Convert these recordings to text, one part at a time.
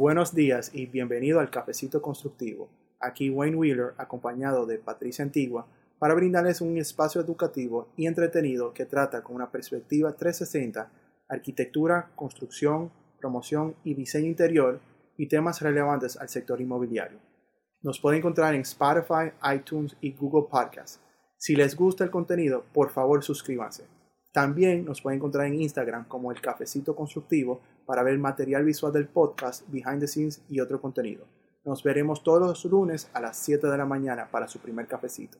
buenos días y bienvenido al Cafecito Constructivo. Aquí Wayne Wheeler, acompañado de Patricia Antigua, para brindarles un espacio educativo y entretenido que trata con una perspectiva 360 arquitectura, construcción, promoción y diseño interior y temas relevantes al sector inmobiliario. Nos puede encontrar en Spotify, iTunes y Google Podcasts. Si les gusta el contenido, por favor suscríbanse. También nos pueden encontrar en Instagram como el Cafecito Constructivo para ver material visual del podcast, behind the scenes y otro contenido. Nos veremos todos los lunes a las 7 de la mañana para su primer cafecito.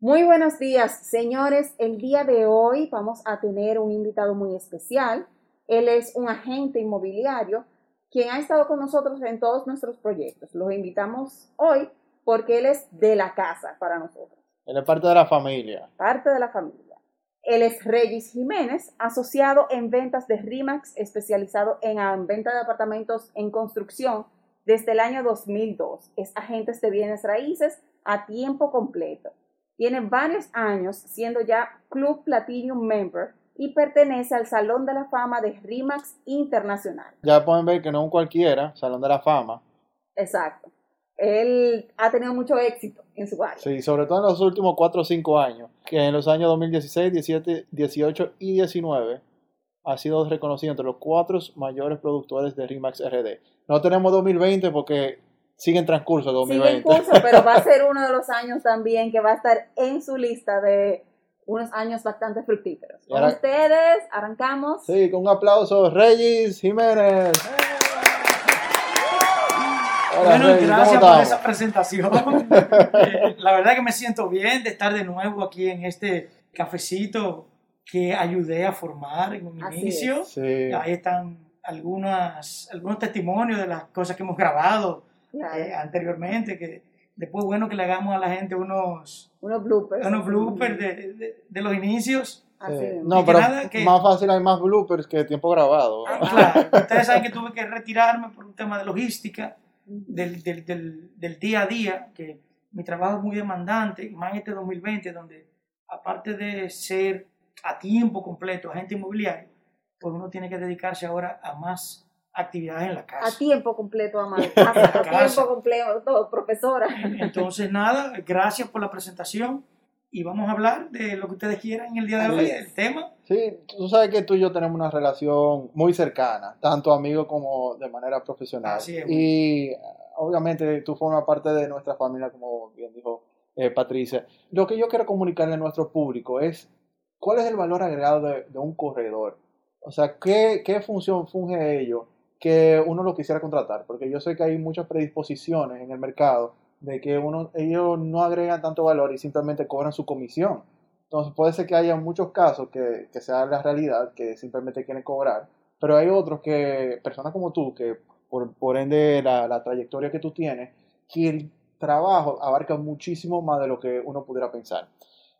Muy buenos días, señores. El día de hoy vamos a tener un invitado muy especial. Él es un agente inmobiliario quien ha estado con nosotros en todos nuestros proyectos. Los invitamos hoy porque él es de la casa para nosotros. Él es parte de la familia. Parte de la familia. Él es Regis Jiménez, asociado en ventas de RIMAX, especializado en venta de apartamentos en construcción desde el año 2002. Es agente de bienes raíces a tiempo completo. Tiene varios años siendo ya Club Platinum Member y pertenece al Salón de la Fama de RIMAX Internacional. Ya pueden ver que no un cualquiera, Salón de la Fama. Exacto. Él ha tenido mucho éxito en su área. Sí, sobre todo en los últimos 4 o 5 años, que en los años 2016, 17, 18 y 19 ha sido reconocido entre los cuatro mayores productores de RIMAX RD. No tenemos 2020 porque sigue en transcurso 2020. Sigue en curso, pero va a ser uno de los años también que va a estar en su lista de unos años bastante fructíferos. Con ustedes, arrancamos. Sí, con un aplauso, Regis Jiménez. Bueno, gracias por esa presentación. Eh, la verdad que me siento bien de estar de nuevo aquí en este cafecito que ayudé a formar en un inicio. Ahí están algunas, algunos testimonios de las cosas que hemos grabado eh, anteriormente, que después bueno que le hagamos a la gente unos, unos bloopers, unos bloopers de, de, los inicios. No, pero más fácil hay más bloopers que tiempo grabado. Ah, claro, ustedes saben que tuve que retirarme por un tema de logística del, del, del, del, día a día, que mi trabajo es muy demandante, más en este 2020, donde aparte de ser a tiempo completo agente inmobiliario, pues uno tiene que dedicarse ahora a más actividades en la casa. A tiempo completo, Amado. A, tiempo completo, todo, profesora. Entonces, nada, gracias por la presentación y vamos a hablar de lo que ustedes quieran en el día de hoy, el tema. Sí, tú sabes que tú y yo tenemos una relación muy cercana, tanto amigos como de manera profesional. Así es, y obviamente tú formas parte de nuestra familia, como bien dijo eh, Patricia. Lo que yo quiero comunicarle a nuestro público es cuál es el valor agregado de, un corredor. O sea, ¿qué, qué función funge ello que uno lo quisiera contratar, porque yo sé que hay muchas predisposiciones en el mercado de que uno, ellos no agregan tanto valor y simplemente cobran su comisión. Entonces puede ser que haya muchos casos que, que sea la realidad, que simplemente quieren cobrar, pero hay otros que, personas como tú, que por, por ende la, la, trayectoria que tú tienes, que el trabajo abarca muchísimo más de lo que uno pudiera pensar.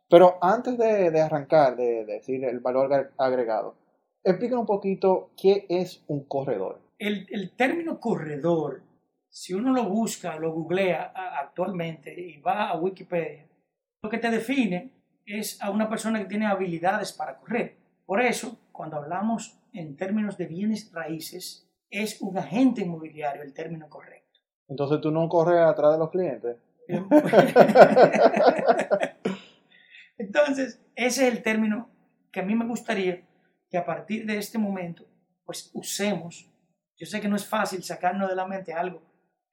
Pero antes de, de arrancar, de, de decir el valor agregado, explica un poquito qué es un corredor el, término corredor, si uno lo busca, lo googlea actualmente y va a Wikipedia, lo que te define es a una persona que tiene habilidades para correr. Por eso, cuando hablamos en términos de bienes raíces, es un agente inmobiliario el término correcto. Entonces tú no corres atrás de los clientes. Entonces, ese es el término que a mí me gustaría que a partir de este momento, pues usemos yo sé que no es fácil sacarnos de la mente algo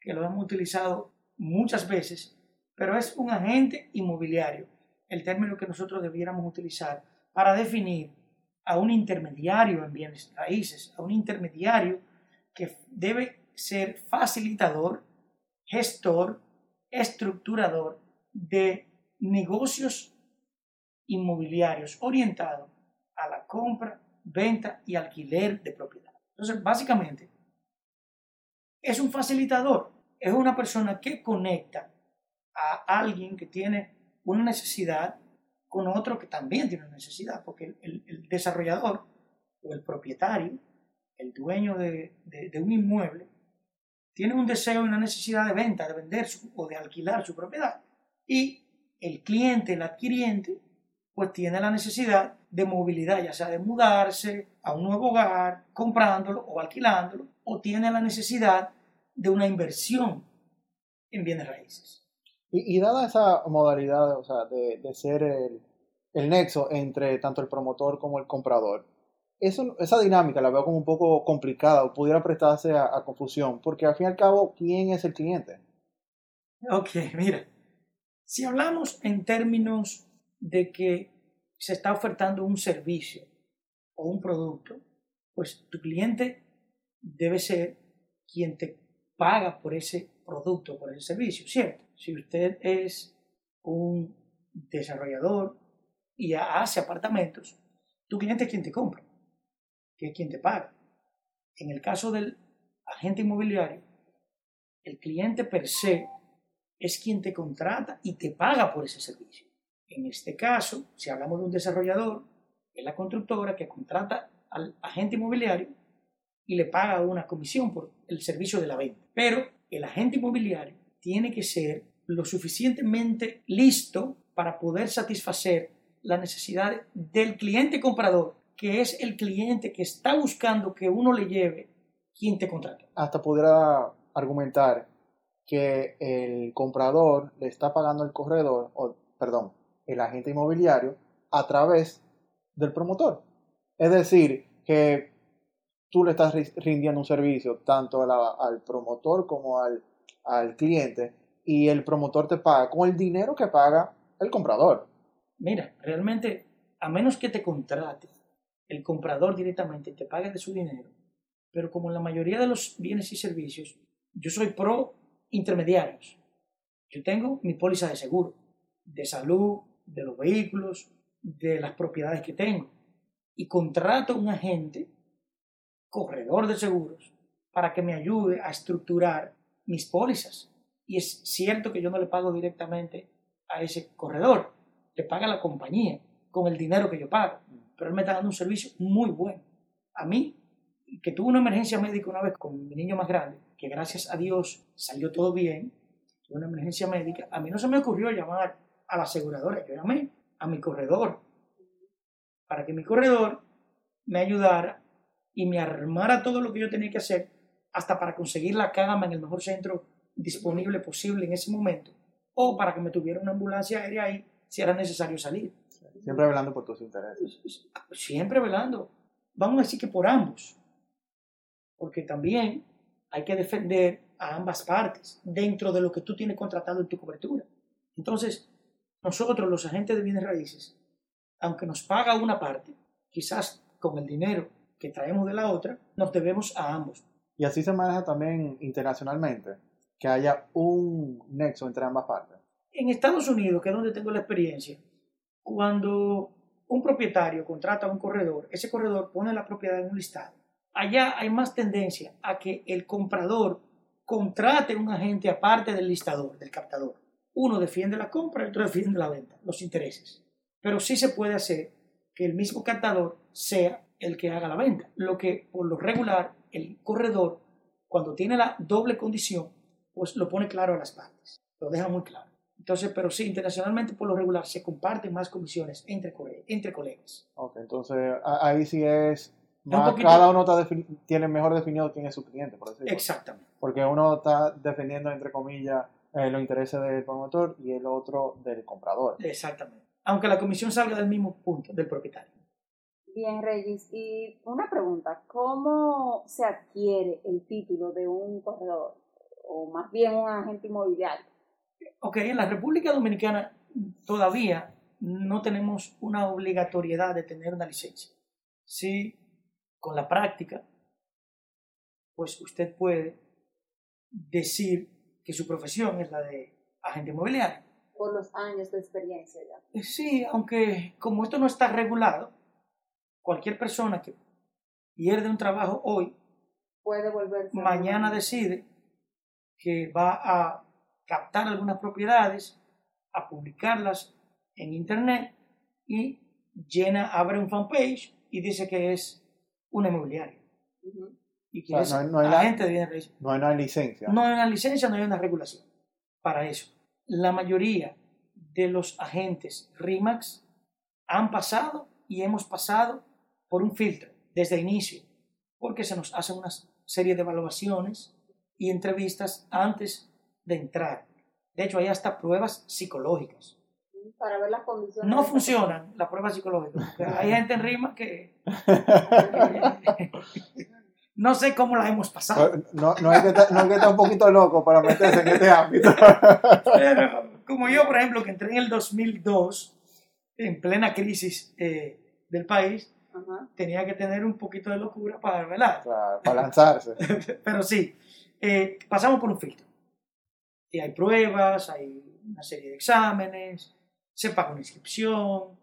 que lo hemos utilizado muchas veces, pero es un agente inmobiliario, el término que nosotros debiéramos utilizar para definir a un intermediario en bienes raíces, a un intermediario que debe ser facilitador, gestor, estructurador de negocios inmobiliarios orientados a la compra, venta y alquiler de propiedad. Entonces, básicamente, es un facilitador, es una persona que conecta a alguien que tiene una necesidad con otro que también tiene una necesidad, porque el, desarrollador o el propietario, el dueño de, un inmueble, tiene un deseo y una necesidad de venta, de vender o de alquilar su propiedad. Y el cliente, el adquiriente, pues tiene la necesidad de movilidad, ya sea de mudarse a un nuevo hogar, comprándolo o alquilándolo, o tiene la necesidad de una inversión en bienes raíces. Y, y dada esa modalidad, o sea, de, de ser el, el, nexo entre tanto el promotor como el comprador, eso, esa dinámica la veo como un poco complicada o pudiera prestarse a, a confusión, porque al fin y al cabo, ¿quién es el cliente? Ok, mira, si hablamos en términos de que se está ofertando un servicio o un producto, pues tu cliente debe ser quien te paga por ese producto, por ese servicio, ¿cierto? Si usted es un desarrollador y hace apartamentos, tu cliente es quien te compra, que es quien te paga. En el caso del agente inmobiliario, el cliente per se es quien te contrata y te paga por ese servicio. En este caso, si hablamos de un desarrollador, es la constructora que contrata al agente inmobiliario y le paga una comisión por el servicio de la venta. Pero el agente inmobiliario tiene que ser lo suficientemente listo para poder satisfacer la necesidad del cliente comprador, que es el cliente que está buscando que uno le lleve quien te contrata. Hasta pudiera argumentar que el comprador le está pagando al corredor, o perdón, el agente inmobiliario, a través del promotor. Es decir, que tú le estás rindiendo un servicio tanto al promotor como al, al cliente y el promotor te paga con el dinero que paga el comprador. Mira, realmente, a menos que te contrate el comprador directamente te pague de su dinero, pero como la mayoría de los bienes y servicios, yo soy pro intermediarios. Yo tengo mi póliza de seguro, de salud, de los vehículos, de las propiedades que tengo. Y contrato a un agente, corredor de seguros, para que me ayude a estructurar mis pólizas. Y es cierto que yo no le pago directamente a ese corredor, le paga la compañía con el dinero que yo pago. Pero él me está dando un servicio muy bueno. A mí, que tuve una emergencia médica una vez con mi niño más grande, que gracias a Dios salió todo bien, tuve una emergencia médica, a mí no se me ocurrió llamar a la aseguradora, yo llamé a mi corredor para que mi corredor me ayudara y me armara todo lo que yo tenía que hacer hasta para conseguir la cama en el mejor centro disponible posible en ese momento o para que me tuviera una ambulancia aérea ahí si era necesario salir. Siempre velando por tus intereses. Siempre velando. Vamos a decir que por ambos. Porque también hay que defender a ambas partes dentro de lo que tú tienes contratado en tu cobertura. Entonces, nosotros, los agentes de bienes raíces, aunque nos paga una parte, quizás con el dinero que traemos de la otra, nos debemos a ambos. Y así se maneja también internacionalmente, que haya un nexo entre ambas partes. En Estados Unidos, que es donde tengo la experiencia, cuando un propietario contrata a un corredor, ese corredor pone la propiedad en un listado. Allá hay más tendencia a que el comprador contrate un agente aparte del listador, del captador. Uno defiende la compra y otro defiende la venta, los intereses. Pero sí se puede hacer que el mismo captador sea el que haga la venta. Lo que por lo regular el corredor, cuando tiene la doble condición, pues lo pone claro a las partes, lo deja muy claro. Entonces, pero sí, internacionalmente por lo regular se comparten más comisiones entre, entre colegas. Ok, entonces ahí sí es más, poquito... cada uno está tiene mejor definido quién es su cliente, por decirlo. Exactamente. Porque uno está defendiendo, entre comillas, eh, los intereses del promotor y el otro del comprador. Exactamente. Aunque la comisión salga del mismo punto, del propietario. Bien, Regis. Y una pregunta, ¿cómo se adquiere el título de un corredor o más bien un agente inmobiliario? Ok, en la República Dominicana todavía no tenemos una obligatoriedad de tener una licencia. Sí, con la práctica, pues usted puede decir que su profesión es la de agente inmobiliario. Por los años de experiencia ya. Eh, sí, aunque como esto no está regulado, cualquier persona que pierde un trabajo hoy, puede volver. Mañana decide que va a captar algunas propiedades, a publicarlas en internet y llena, abre un fanpage y dice que es una inmobiliaria. Uh -huh y que o sea, no, hay, no, hay agente de bienes raíces. No hay una licencia. No hay una licencia, no hay una regulación para eso. La mayoría de los agentes RIMAX han pasado y hemos pasado por un filtro desde el inicio, porque se nos hace una serie de evaluaciones y entrevistas antes de entrar. De hecho, hay hasta pruebas psicológicas. Para ver las condiciones. No funcionan las pruebas psicológicas. Hay gente en Rima que... no sé cómo la hemos pasado. No, no, hay que estar, no hay que estar un poquito loco para meterse en este ámbito. Pero, como yo, por ejemplo, que entré en el 2002, en plena crisis eh, del país, Ajá. tenía que tener un poquito de locura para velar. Claro, para lanzarse. Pero sí, eh, pasamos por un filtro. Y hay pruebas, hay una serie de exámenes, se paga una inscripción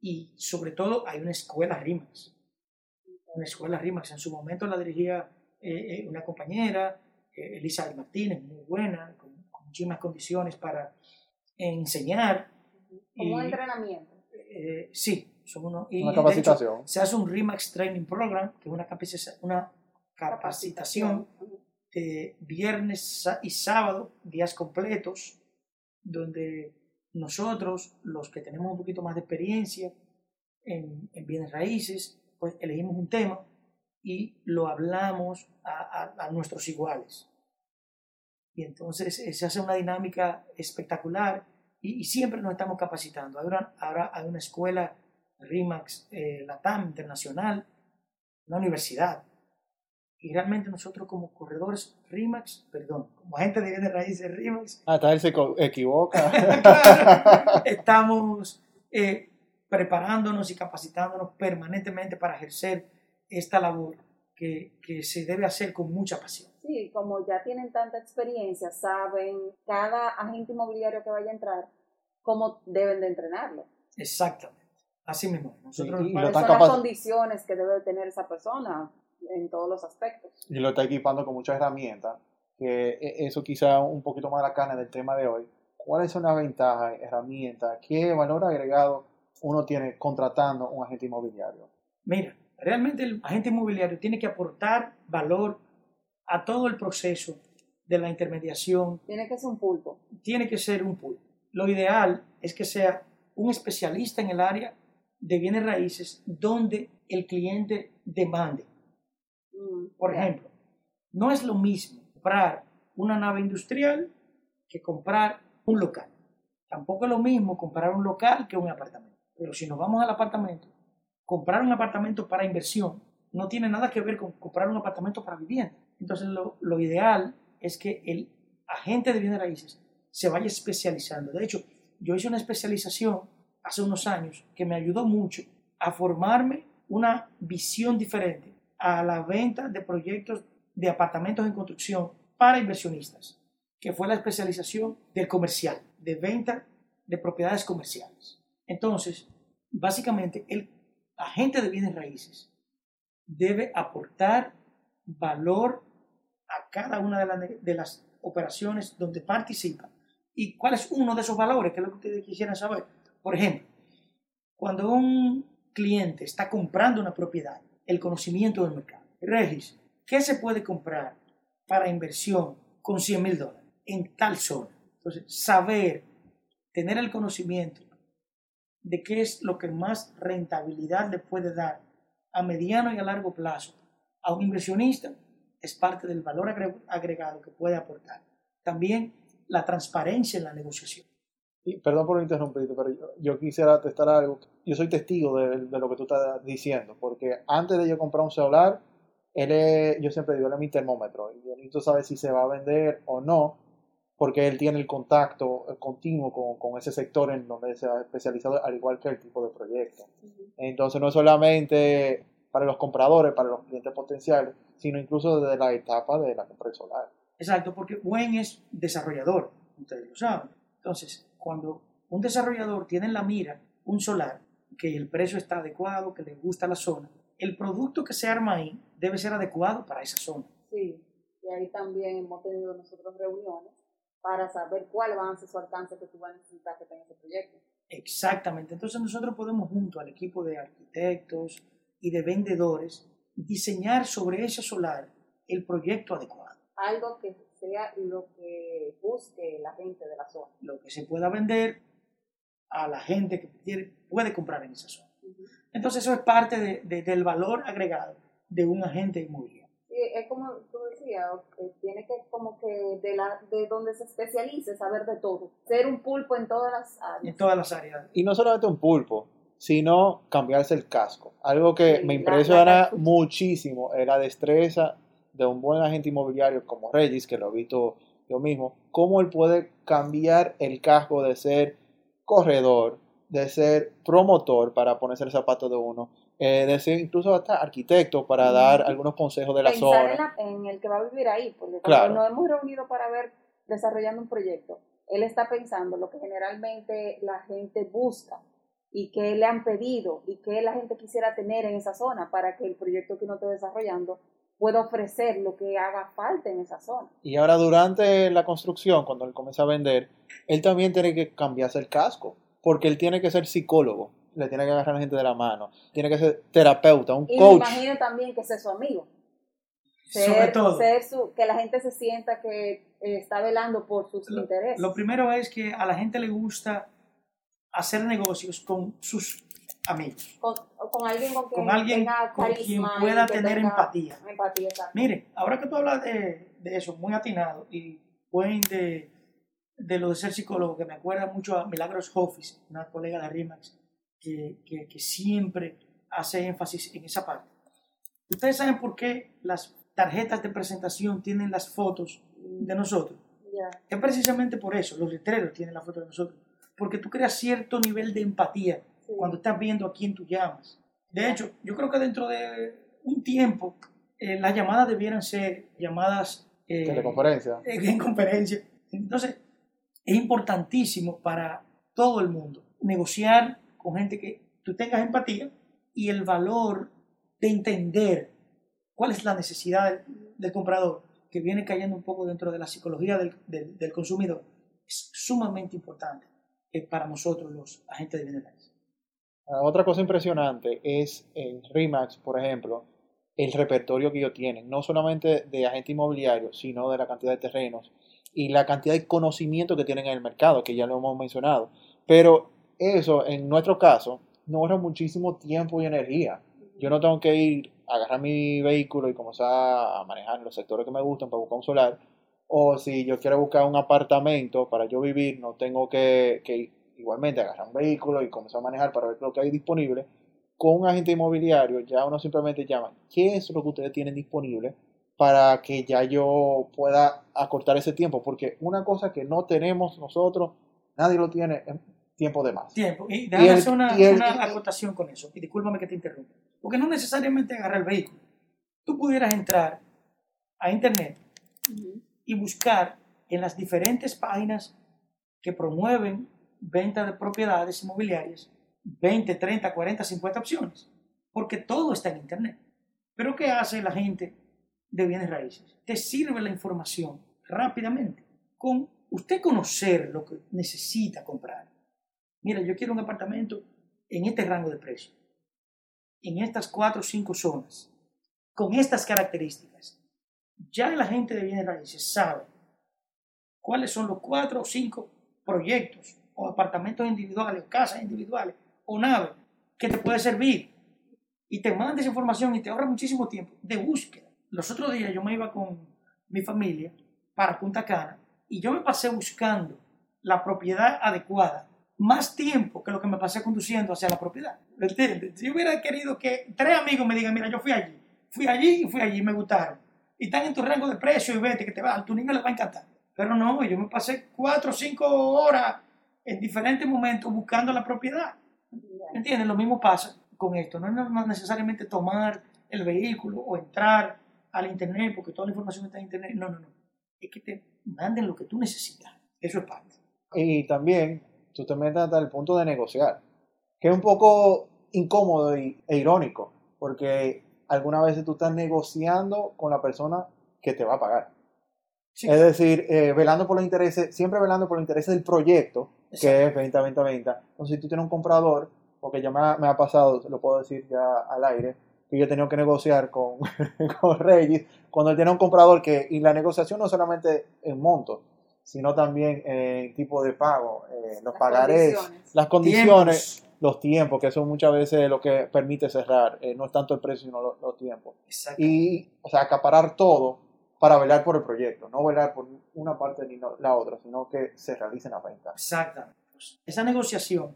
y sobre todo hay una escuela RIMAX. Una escuela RIMAX. En su momento la dirigía eh, eh, una compañera, eh, Elisa Martínez, muy buena, con, con muchísimas condiciones para enseñar. Como Y- entrenamiento. Eh, sí, son uno, y Una de hecho, capacitación. se hace un RIMAX Training Program, que es una, una capacitación de viernes y sábado, días completos, donde nosotros, los que tenemos un poquito más de experiencia en, en bienes raíces, pues elegimos un tema y lo hablamos a, a- a nuestros iguales. Y entonces eh, se hace una dinámica espectacular y, y siempre nos estamos capacitando. Ahora, ahora hay una escuela RIMAX eh, Latam Internacional, una universidad. Y realmente nosotros como corredores RIMAX, perdón, como agentes de bienes raíces RIMAX, Hasta él se co- equivoca. Claro. estamos eh, preparándonos y capacitándonos permanentemente para ejercer esta labor que, que se debe hacer con mucha pasión. Sí, como ya tienen tanta experiencia, saben cada agente inmobiliario que vaya a entrar cómo deben de entrenarlo. Exactamente. Así mismo. Nosotros, Y- y lo ¿Cuáles son las condiciones que debe tener esa persona en todos los aspectos? y lo está equipando con muchas herramientas, que e- eso quizá un poquito más la carne del tema de hoy. ¿Cuáles son las ventajas, herramientas, qué valor agregado uno tiene contratando un agente inmobiliario? Mira, realmente el agente inmobiliario tiene que aportar valor a todo el proceso de la intermediación Tiene que ser un pulpo. tiene que ser un pool. Lo ideal es que sea un especialista en el área de bienes raíces donde el cliente demande. Mm, Por ejemplo, no es lo mismo comprar una nave industrial que comprar un local. Tampoco es lo mismo comprar un local que un apartamento. Pero si nos vamos al apartamento, comprar un apartamento para inversión no tiene nada que ver con comprar un apartamento para vivienda. Entonces lo, lo ideal es que el agente de bienes raíces se vaya especializando. De hecho, yo hice una especialización hace unos años que me ayudó mucho a formarme una visión diferente a la venta de proyectos de apartamentos en construcción para inversionistas, que fue la especialización del comercial, de venta de propiedades comerciales. Entonces, básicamente, el agente de bienes raíces debe aportar valor a cada una de, de las operaciones donde participa. ¿Y cuál es uno de esos valores? Que es lo que ustedes quisieran saber. Por ejemplo, cuando un cliente está comprando una propiedad, el conocimiento del mercado. Regis, ¿qué se puede comprar para inversión con 100 mil dólares en tal zona? Entonces, saber, tener el conocimiento de qué es lo que más rentabilidad le puede dar a mediano y a largo plazo a un inversionista es parte del valor agre- agregado que puede aportar. También la transparencia en la negociación. Y perdón por interrumpirte, pero yo, yo quisiera testar algo. Yo soy testigo de, de lo que tú estás diciendo, porque antes de yo comprar un celular, él es- yo siempre digo, él es mi termómetro. Y yo necesito saber si se va a vender o no, porque él tiene el contacto eh, continuo con, con ese sector en donde se ha especializado, al igual que el tipo de proyecto. Entonces, no solamente para los compradores, para los clientes potenciales, sino incluso desde la etapa de la compra del solar. Exacto, porque Buen es desarrollador, ustedes lo saben. Entonces, cuando un desarrollador tiene en la mira un solar, que el precio está adecuado, que le gusta la zona, el producto que se arma ahí debe ser adecuado para esa zona. Sí, y ahí también hemos tenido nosotros reuniones para saber cuál va a ser su alcance que tú vas a necesitar que tenga ese proyecto. Exactamente. Entonces nosotros podemos junto al equipo de arquitectos y de vendedores diseñar sobre ese solar el proyecto adecuado, Algo que sea lo que busque la gente de la zona. lo que se pueda vender a la gente que quiere- puede comprar en esa zona. Entonces eso es parte de- de- del valor agregado de un agente inmobiliario. Sí, es como tú decías, eh, tiene que como que de, la, de donde se especialice, saber de todo. Ser un pulpo en todas las en áreas. todas las áreas. Y no solamente un pulpo, sino cambiarse el casco. Algo que Sí, me impresiona muchísimo es la destreza de un buen agente inmobiliario como Regis, que lo he visto yo mismo, cómo él puede cambiar el casco de ser corredor, de ser promotor para ponerse el zapato de uno, eh, de ser incluso hasta arquitecto para dar algunos consejos de la Pensar zona. en, la- en el que va a vivir ahí, porque Claro. nos hemos reunido para ver desarrollando un proyecto, él está pensando lo que generalmente la gente busca y que le han pedido y que la gente quisiera tener en esa zona para que el proyecto que uno esté desarrollando pueda ofrecer lo que haga falta en esa zona. Y ahora durante la construcción, cuando él comienza a vender, él también tiene que cambiarse el casco, porque él tiene que ser psicólogo, le tiene que agarrar a la gente de la mano, tiene que ser terapeuta, un Y me coach. imagino también que sea su amigo. Ser, Sobre todo. ser su, que la gente se sienta que eh, está velando por sus Lo, intereses. lo primero es que a la gente le gusta hacer negocios con sus amigos, con, con alguien con quien con alguien tenga con quien carisma y pueda tener tenga empatía. empatía. Mire, ahora que tú hablas de, de eso, muy atinado, y buen de, de lo de ser psicólogo, que me acuerda mucho a Milagros Hoffis, una colega de RIMAX, que, que, que siempre hace énfasis en esa parte. Ustedes saben por qué las tarjetas de presentación tienen las fotos de nosotros. Es precisamente por eso, los letreros tienen la foto de nosotros, porque tú creas cierto nivel de empatía Sí. cuando estás viendo a quién tú llamas. De hecho, yo creo que dentro de un tiempo eh, las llamadas debieran ser llamadas eh, Teleconferencia. en en conferencia. Entonces, es importantísimo para todo el mundo negociar con gente que tú tengas empatía y el valor de entender cuál es la necesidad del, del comprador, que viene cayendo un poco dentro de la psicología del, del- del consumidor, es sumamente importante eh, para nosotros los agentes de bienes raíces. Ah, Otra cosa impresionante es en RIMAX, por ejemplo, el repertorio que ellos tienen, no solamente de agente inmobiliario, sino de la cantidad de terrenos y la cantidad de conocimiento que tienen en el mercado, que ya lo hemos mencionado. Pero eso, en nuestro caso, nos ahorra muchísimo tiempo y energía. Yo no tengo que ir a agarrar mi vehículo y comenzar a manejar los sectores que me gustan para buscar un solar. O si yo quiero buscar un apartamento para yo vivir, no tengo que, que igualmente agarrar un vehículo y comenzar a manejar para ver lo que hay disponible. Con un agente inmobiliario ya uno simplemente llama, ¿qué es lo que ustedes tienen disponible? Para que ya yo pueda acortar ese tiempo. Porque una cosa que no tenemos nosotros, nadie lo tiene, es tiempo de más. Tiempo. Y déjame hacer una, el- una acotación con eso, y discúlpame que te interrumpa. Porque no necesariamente agarrar el vehículo. Tú pudieras entrar a internet y buscar en las diferentes páginas que promueven venta de propiedades inmobiliarias 20, 30, 40, 50 opciones, porque todo está en Internet. Pero ¿qué hace la gente de bienes raíces? Te sirve la información rápidamente, con usted conocer lo que necesita comprar. Mira, yo quiero un apartamento en este rango de precio, en estas cuatro o cinco zonas, con estas características. Ya la gente de bienes raíces sabe cuáles son los cuatro o cinco proyectos o apartamentos individuales o casas individuales o naves que te puede servir y te manda esa información y te ahorra muchísimo tiempo de búsqueda. Los otros días yo me iba con mi familia para Punta Cana y yo me pasé buscando la propiedad adecuada más tiempo que lo que me pasé conduciendo hacia la propiedad. ¿Me entiendes? Si hubiera querido que tres amigos me digan, mira, yo fui allí, fui allí y fui allí me gustaron. Y están en tu rango de precio y vete que te va, a tu niño le va a encantar. Pero no, yo me pasé cuatro o cinco horas en diferentes momentos buscando la propiedad. ¿Entiendes? Lo mismo pasa con esto. No es necesariamente tomar el vehículo o entrar al internet porque toda la información está en internet. No, no, no. Es que te manden lo que tú necesitas. Eso es parte. Y también tú te metes hasta el punto de negociar, que es un poco incómodo y, e irónico, porque algunas veces tú estás negociando con la persona que te va a pagar. Sí. Es decir, eh, velando por los intereses, siempre velando por los intereses del proyecto, que es venta, venta, venta. Entonces, si tú tienes un comprador, porque ya me ha, me ha pasado, lo puedo decir ya al aire, que yo he tenido que negociar con, con Regis, cuando él tiene un comprador que, y la negociación no solamente en monto, sino también en tipo de pago, eh, los Las pagarés, condiciones. las condiciones, Tiempos. los tiempos, que son muchas veces lo que permite cerrar, eh, no es tanto el precio, sino los, los tiempos. Y, o sea, acaparar todo para velar por el proyecto, no velar por una parte ni la otra, sino que se realicen las ventas. Exactamente. Pues, Esa negociación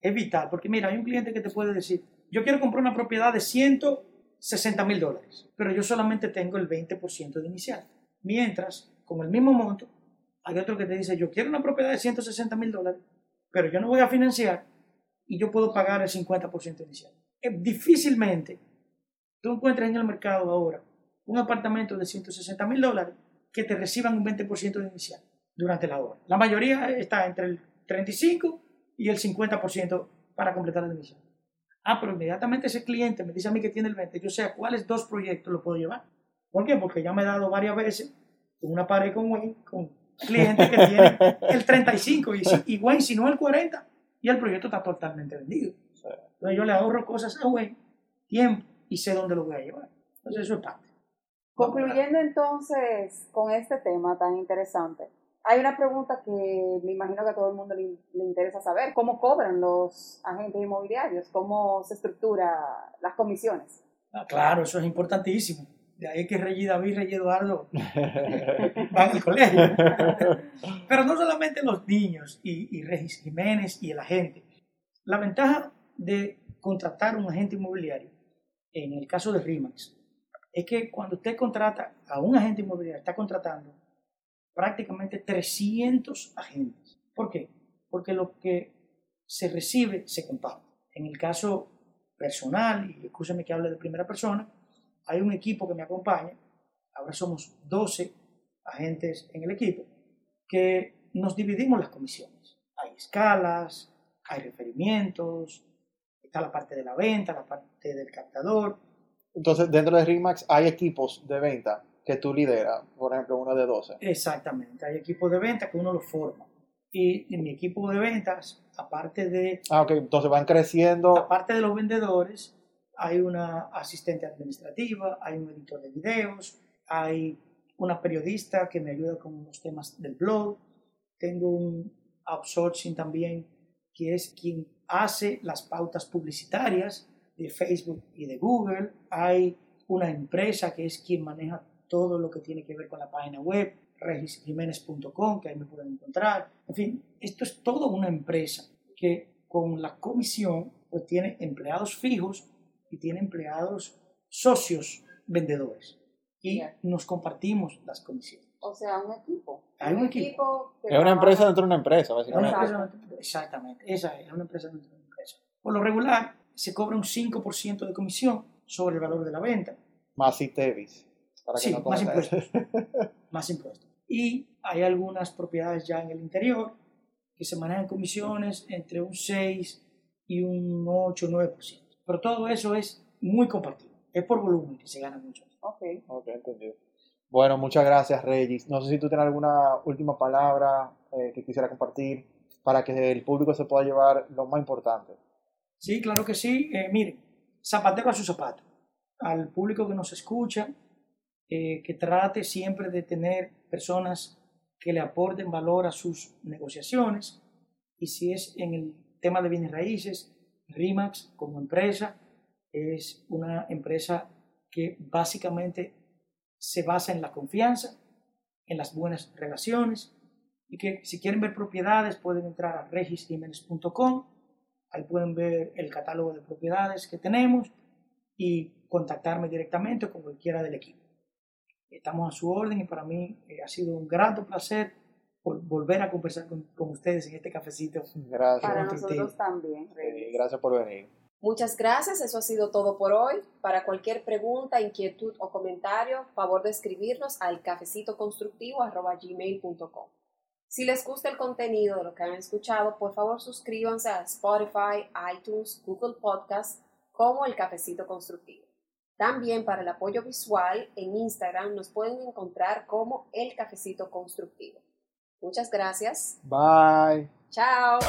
es vital, porque mira, hay un cliente que te puede decir, yo quiero comprar una propiedad de 160 mil dólares, pero yo solamente tengo el 20% de inicial. Mientras, con el mismo monto, hay otro que te dice, yo quiero una propiedad de 160 mil dólares, pero yo no voy a financiar y yo puedo pagar el 50% inicial. Difícilmente tú encuentras en el mercado ahora un apartamento de 160 mil dólares que te reciban un 20% de inicial durante la obra. La mayoría está entre el 35 y el 50% para completar la inicial. Ah, pero inmediatamente ese cliente me dice a mí que tiene el 20, yo sé a cuáles dos proyectos lo puedo llevar. ¿Por qué? Porque ya me he dado varias veces con una pared con Wayne, con clientes que tienen el 35 y, y Wayne si no el 40 y el proyecto está totalmente vendido. Entonces yo le ahorro cosas a Wayne, tiempo y sé dónde lo voy a llevar. Entonces eso es parte. Concluyendo entonces con este tema tan interesante, hay una pregunta que me imagino que a todo el mundo le, le interesa saber. ¿Cómo cobran los agentes inmobiliarios? ¿Cómo se estructura las comisiones? Ah, claro, eso es importantísimo. De ahí que Rey David y Rey Eduardo van al colegio. Pero no solamente los niños y, y Regis Jiménez y el agente. La ventaja de contratar un agente inmobiliario, en el caso de RIMAX, es que cuando usted contrata a un agente inmobiliario, está contratando prácticamente 300 agentes. ¿Por qué? Porque lo que se recibe se comparte. En el caso personal, y escúchame que hable de primera persona, hay un equipo que me acompaña, ahora somos 12 agentes en el equipo, que nos dividimos las comisiones. Hay escalas, hay referimientos, está la parte de la venta, la parte del captador. Entonces, dentro de RIMAX hay equipos de venta que tú lideras, por ejemplo, uno de 12. Exactamente, hay equipos de venta que uno lo forma. Y en mi equipo de ventas, aparte de Ah, ok, entonces van creciendo. aparte de los vendedores, hay una asistente administrativa, hay un editor de videos, hay una periodista que me ayuda con los temas del blog, tengo un outsourcing también que es quien hace las pautas publicitarias de Facebook y de Google, hay una empresa que es quien maneja todo lo que tiene que ver con la página web, regisjiménez.com, que ahí me pueden encontrar. En fin, esto es todo una empresa que con la comisión pues tiene empleados fijos y tiene empleados socios vendedores. Y nos compartimos las comisiones. O sea, un equipo. Hay un equipo. que Es una trabaja- empresa dentro de una empresa, básicamente. Exactamente, esa es una empresa dentro de una empresa. Por lo regular, se cobra un 5% de comisión sobre el valor de la venta. Más ITEVIS. Para que Sí, no más impuestos. más impuestos. Y hay algunas propiedades ya en el interior que se manejan comisiones entre un 6 y un 8 9%. Pero todo eso es muy compartido. Es por volumen que se gana mucho. Ok. Ok, entendido. Bueno, muchas gracias, Regis. No sé si tú tienes alguna última palabra eh, que quisiera compartir para que el público se pueda llevar lo más importante. Sí, claro que sí. Eh, miren, zapatero a su zapato. Al público que nos escucha, eh, que trate siempre de tener personas que le aporten valor a sus negociaciones. Y si es en el tema de bienes raíces, RIMAX como empresa es una empresa que básicamente se basa en la confianza, en las buenas relaciones y que si quieren ver propiedades pueden entrar a regisjiménez.com Ahí pueden ver el catálogo de propiedades que tenemos y contactarme directamente con cualquiera del equipo. Estamos a su orden y para mí eh, ha sido un grato placer por volver a conversar con, con ustedes en este cafecito. Gracias. Para nosotros también, Eh, gracias por venir. Muchas gracias, eso ha sido todo por hoy. Para cualquier pregunta, inquietud o comentario, favor de escribirnos al cafecitoconstructivo.gmail.com. Si les gusta el contenido de lo que han escuchado, por favor suscríbanse a Spotify, iTunes, Google Podcast como El Cafecito Constructivo. También para el apoyo visual en Instagram nos pueden encontrar como El Cafecito Constructivo. Muchas gracias. Bye. Chao.